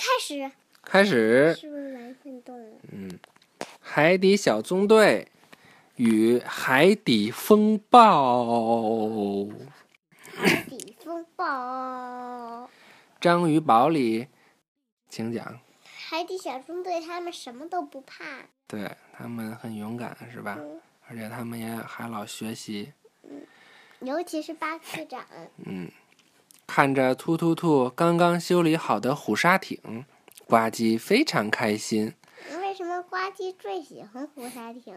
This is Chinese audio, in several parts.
开始。开始。是不是来运动了？嗯，海底小纵队与海底风暴。海底风暴。章鱼堡里，请讲。海底小纵队他们什么都不怕。对他们很勇敢，是吧？嗯。而且他们也还老学习。嗯。尤其是巴克长。嗯。看着突突兔刚刚修理好的虎鲨艇，呱唧非常开心。为什么呱唧最喜欢虎鲨艇？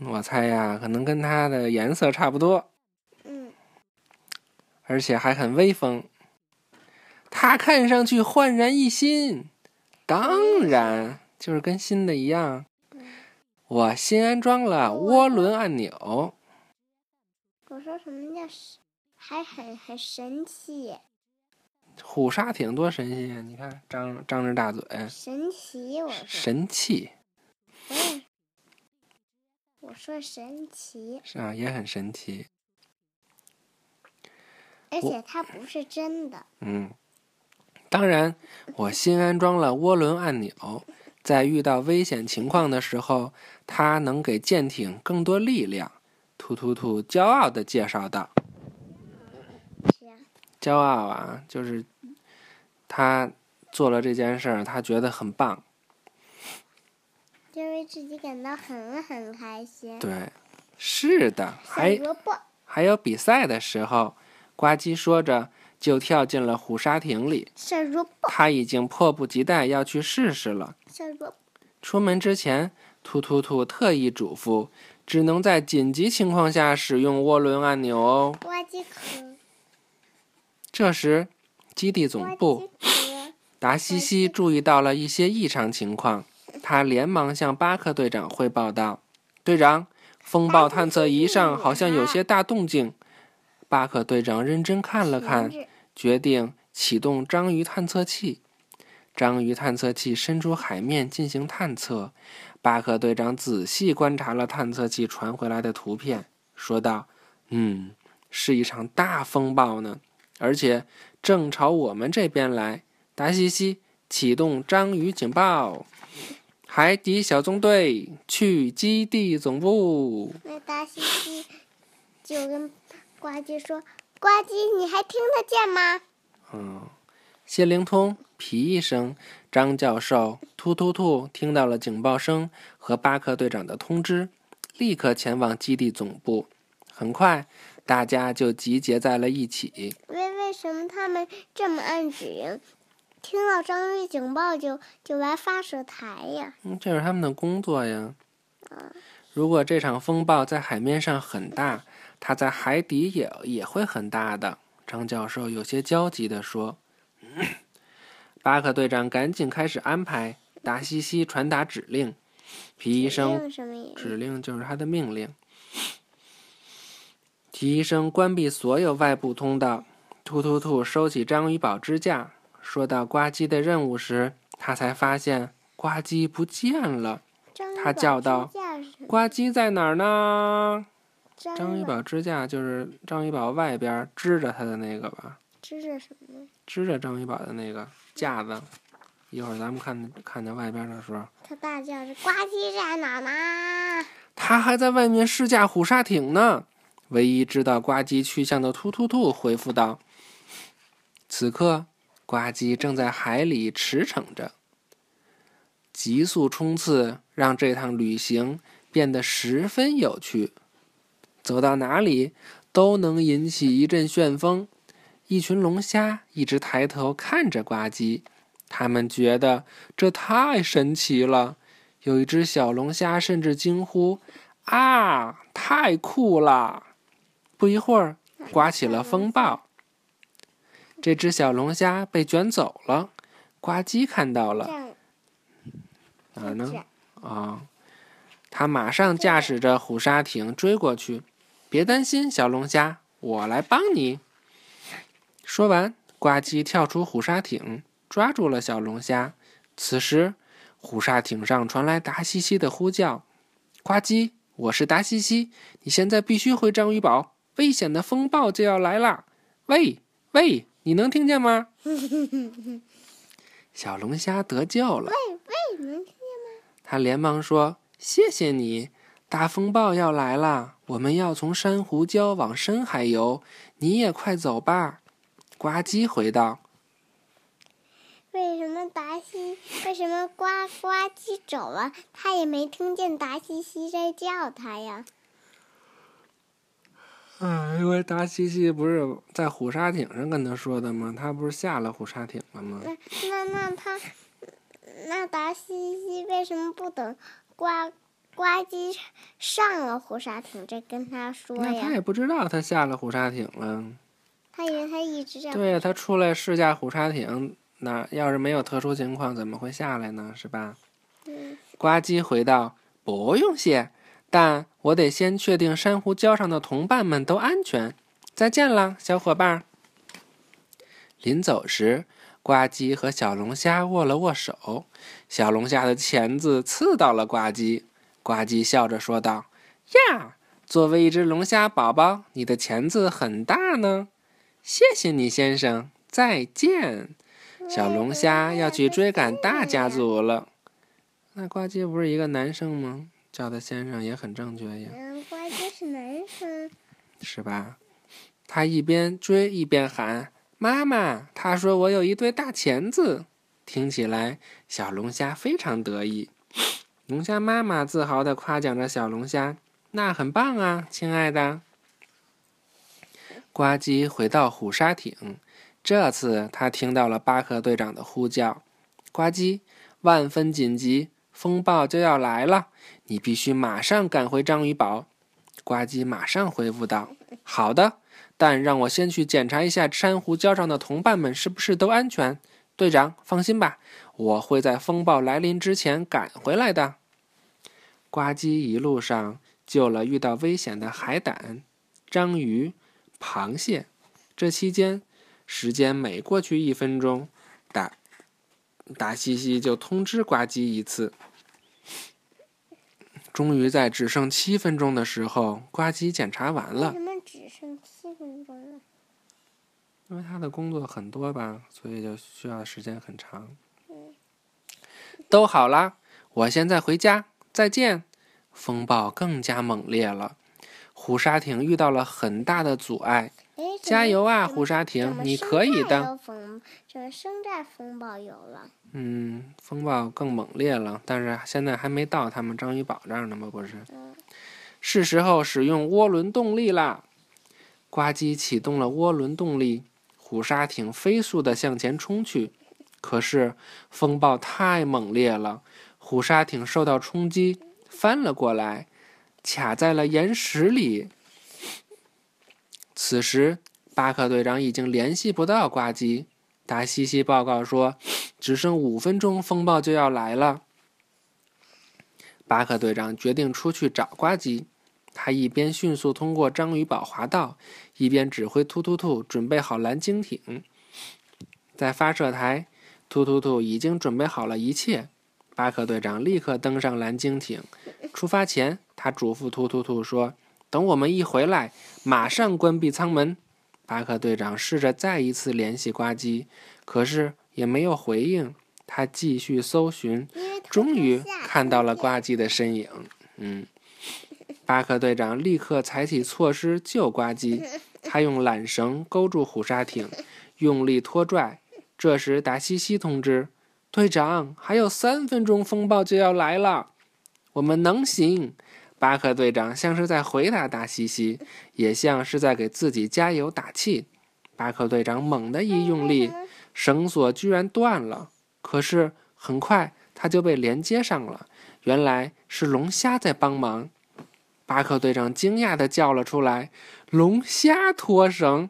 我猜呀，可能跟它的颜色差不多。嗯。而且还很威风。它看上去焕然一新。当然，就是跟新的一样。我新安装了涡轮按钮。我说什么叫还很很神奇？虎鲨艇多神奇呀！你看，张张着大嘴。神奇，我说。神气。嗯。我说神奇。是啊，也很神奇。而且它不是真的。嗯。当然，我新安装了涡轮按钮，在遇到危险情况的时候，它能给舰艇更多力量。突突突骄傲的介绍道。骄傲啊，就是他做了这件事儿，他觉得很棒，就为自己感到很很开心。对，是的，还还有比赛的时候，呱唧说着就跳进了虎鲨艇里。他已经迫不及待要去试试了。出门之前，突突突特意嘱咐，只能在紧急情况下使用涡轮按钮哦。呱唧可。这时，基地总部，达西西注意到了一些异常情况，他连忙向巴克队长汇报道：“队长，风暴探测仪上好像有些大动静。”巴克队长认真看了看，决定启动章鱼探测器。章鱼探测器伸出海面进行探测。巴克队长仔细观察了探测器传回来的图片，说道：“嗯，是一场大风暴呢。”而且正朝我们这边来，达西西启动章鱼警报，海底小纵队去基地总部。那达西西就跟呱唧说：“呱唧，你还听得见吗？”嗯，谢灵通、皮医生、张教授、突突突听到了警报声和巴克队长的通知，立刻前往基地总部。很快。大家就集结在了一起。为为什么他们这么按指令？听到章鱼警报就就来发射台呀？嗯，这是他们的工作呀。如果这场风暴在海面上很大，它在海底也也会很大的。张教授有些焦急地说。巴克队长赶紧开始安排。达西西传达指令。皮医生指令就是他的命令。皮医生关闭所有外部通道。突突兔收起章鱼堡支架，说到呱唧的任务时，他才发现呱唧不见了。他叫道：“呱唧在哪儿呢？”章鱼堡支架就是章鱼堡外边支着它的那个吧？支着什么？支着章鱼堡的那个架子。一会儿咱们看看见外边的时候，他大叫着：“呱唧在哪呢？”他还在外面试驾虎鲨艇呢。唯一知道呱唧去向的突突兔回复道：“此刻，呱唧正在海里驰骋着。急速冲刺让这趟旅行变得十分有趣。走到哪里都能引起一阵旋风。一群龙虾一直抬头看着呱唧，他们觉得这太神奇了。有一只小龙虾甚至惊呼：‘啊，太酷了！’”不一会儿，刮起了风暴。这只小龙虾被卷走了，呱唧看到了。哪儿呢？啊！他马上驾驶着虎鲨艇追过去。别担心，小龙虾，我来帮你。说完，呱唧跳出虎鲨艇，抓住了小龙虾。此时，虎鲨艇上传来达西西的呼叫：“呱唧，我是达西西，你现在必须回章鱼堡。”危险的风暴就要来啦！喂喂，你能听见吗？小龙虾得救了。喂喂，能听见吗？他连忙说：“谢谢你，大风暴要来了，我们要从珊瑚礁往深海游，你也快走吧。”呱唧回道。为什么达西？为什么呱呱唧走了，他也没听见达西西在叫他呀？嗯，因为达西西不是在虎鲨艇上跟他说的吗？他不是下了虎鲨艇了吗？那那那他，那达西西为什么不等呱呱唧上了虎鲨艇再跟他说那他？也不知道他下了虎鲨艇了。他以为他一直在。对呀，他出来试驾虎鲨艇，那要是没有特殊情况，怎么会下来呢？是吧？嗯，呱唧回道：“不用谢，但我得先确定珊瑚礁上的同伴们都安全。再见了，小伙伴。”临走时，呱唧和小龙虾握了握手，小龙虾的钳子刺到了呱唧。呱唧笑着说道：“呀，作为一只龙虾宝宝，你的钳子很大呢。谢谢你，先生。再见。”小龙虾要去追赶大家族了。那呱唧不是一个男生吗？叫的先生也很正确呀，嗯，呱唧是男生。是吧？他一边追一边喊：“妈妈！”他说：“我有一对大钳子。”听起来，小龙虾非常得意。龙虾妈妈自豪地夸奖着小龙虾：“那很棒啊，亲爱的。”呱唧回到虎鲨艇，这次他听到了巴克队长的呼叫：“呱唧，万分紧急，风暴就要来了，你必须马上赶回章鱼堡。”呱唧马上回复道：“好的，但让我先去检查一下珊瑚礁上的同伴们是不是都安全。队长，放心吧，我会在风暴来临之前赶回来的。”呱唧一路上救了遇到危险的海胆、章鱼、螃蟹。这期间，时间每过去一分钟，达达西西就通知呱唧一次。终于在只剩七分钟的时候，呱唧检查完了为。什么只剩七分钟了？因为他的工作很多吧，所以就需要时间很长。都好啦，我现在回家，再见。风暴更加猛烈了，虎鲨艇遇到了很大的阻碍。加油啊，虎鲨怎艇，你可以的。态有风，怎么生态风暴有了？嗯，风暴更猛烈了，但是现在还没到他们章鱼堡这儿呢吗？不是，嗯，是时候使用涡轮动力啦！呱唧启动了涡轮动力，虎鲨艇飞速地向前冲去。可是风暴太猛烈了，虎鲨艇受到冲击，翻了过来，卡在了岩石里。此时，巴克队长已经联系不到呱唧。达西西报告说，只剩五分钟，风暴就要来了。巴克队长决定出去找呱唧。他一边迅速通过章鱼堡滑道，一边指挥突突兔准备好蓝鲸艇。在发射台，突突兔已经准备好了一切。巴克队长立刻登上蓝鲸艇。出发前，他嘱咐突突兔说：“等我们一回来，马上关闭舱门。”巴克队长试着再一次联系呱唧，可是也没有回应。他继续搜寻，终于看到了呱唧的身影。嗯，巴克队长立刻采取措施救呱唧。他用缆绳勾住虎鲨艇，用力拖拽。这时，达西西通知队长，还有三分钟，风暴就要来了，我们能行。巴克队长像是在回答达西西，也像是在给自己加油打气。巴克队长猛地一用力，绳索居然断了。可是很快他就被连接上了，原来是龙虾在帮忙。巴克队长惊讶地叫了出来：“龙虾脱绳，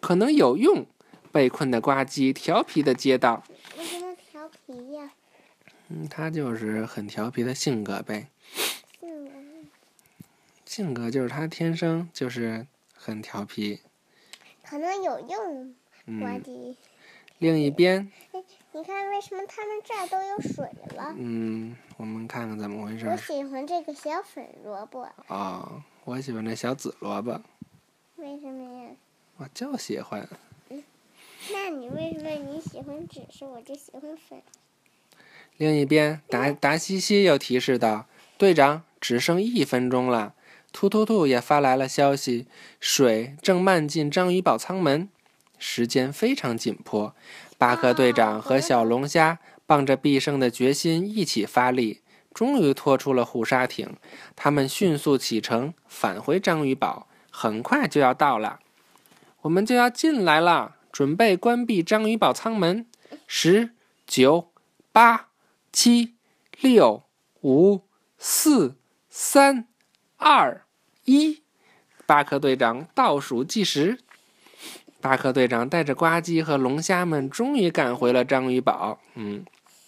可能有用。”被困的呱唧调皮地接道为什么调皮呀？：“嗯，他就是很调皮的性格呗。嗯，性格就是他天生就是很调皮。可能有用。呱嗯，另一边，你看为什么他们这儿都有水了？嗯，我们看看怎么回事我。喜欢这个小粉萝卜，哦，我喜欢这小紫萝卜，为什么呀？我就喜欢。那你为什么你喜欢紫色，我就喜欢粉？另一边，达达西西又提示道：“队长，只剩一分钟了。”突突兔也发来了消息：“水正漫进章鱼堡舱门，时间非常紧迫。”巴克队长和小龙虾傍着必胜的决心一起发力，终于拖出了虎鲨艇。他们迅速启程，返回章鱼堡，很快就要到了。我们就要进来了，准备关闭章鱼堡舱门。十、九、八、七、六、五、四、三、二、一，巴克队长倒数计时。巴克队长带着呱唧和龙虾们终于赶回了章鱼堡。嗯，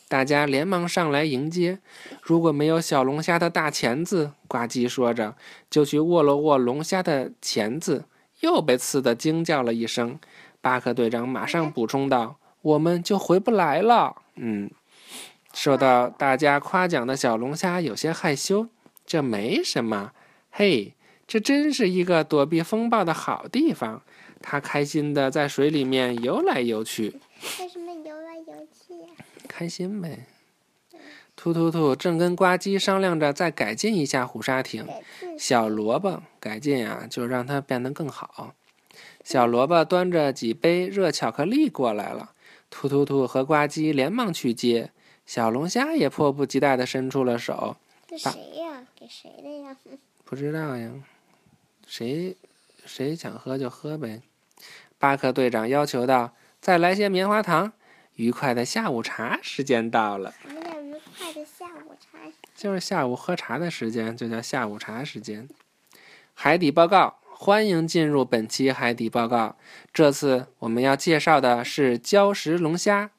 大家连忙上来迎接。如果没有小龙虾的大钳子，呱唧说着，就去握了握龙虾的钳子，又被刺得惊叫了一声。巴克队长马上补充道：“我们就回不来了。”嗯，受到大家夸奖的小龙虾有些害羞。这没什么，嘿，这真是一个躲避风暴的好地方。它开心的在水里面游来游去。为什么游来游去呀？开心呗。突突兔正跟呱唧商量着再改进一下虎鲨艇。小萝卜改进啊，就让它变得更好。小萝卜端着几杯热巧克力过来了。突突兔和呱唧连忙去接。小龙虾也迫不及待地伸出了手。这谁呀？给谁的呀？不知道呀。谁谁想喝就喝呗。巴克队长要求道：“再来些棉花糖。”愉快的下午茶时间到了。什么叫愉快的下午茶？就是下午喝茶的时间，就叫下午茶时间。海底报告，欢迎进入本期海底报告。这次我们要介绍的是礁石龙虾。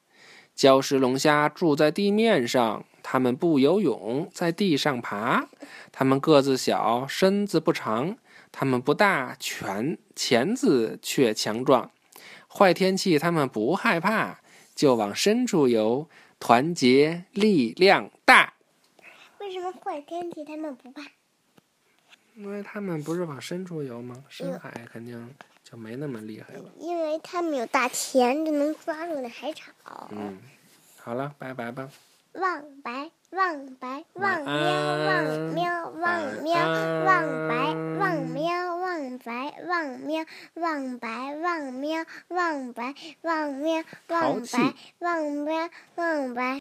礁石龙虾住在地面上，它们不游泳，在地上爬。他们个子小，身子不长。他们不大，全钳子却强壮。坏天气他们不害怕，就往深处游。团结力量大。为什么坏天气他们不怕？因为他们不是往深处游吗？深海肯定就没那么厉害了。因为他们有大钳子，能抓住那海草。嗯，好了，拜拜吧。望白望白望喵望喵望喵望白望喵望白望喵望白望喵望白望喵望白望喵望白。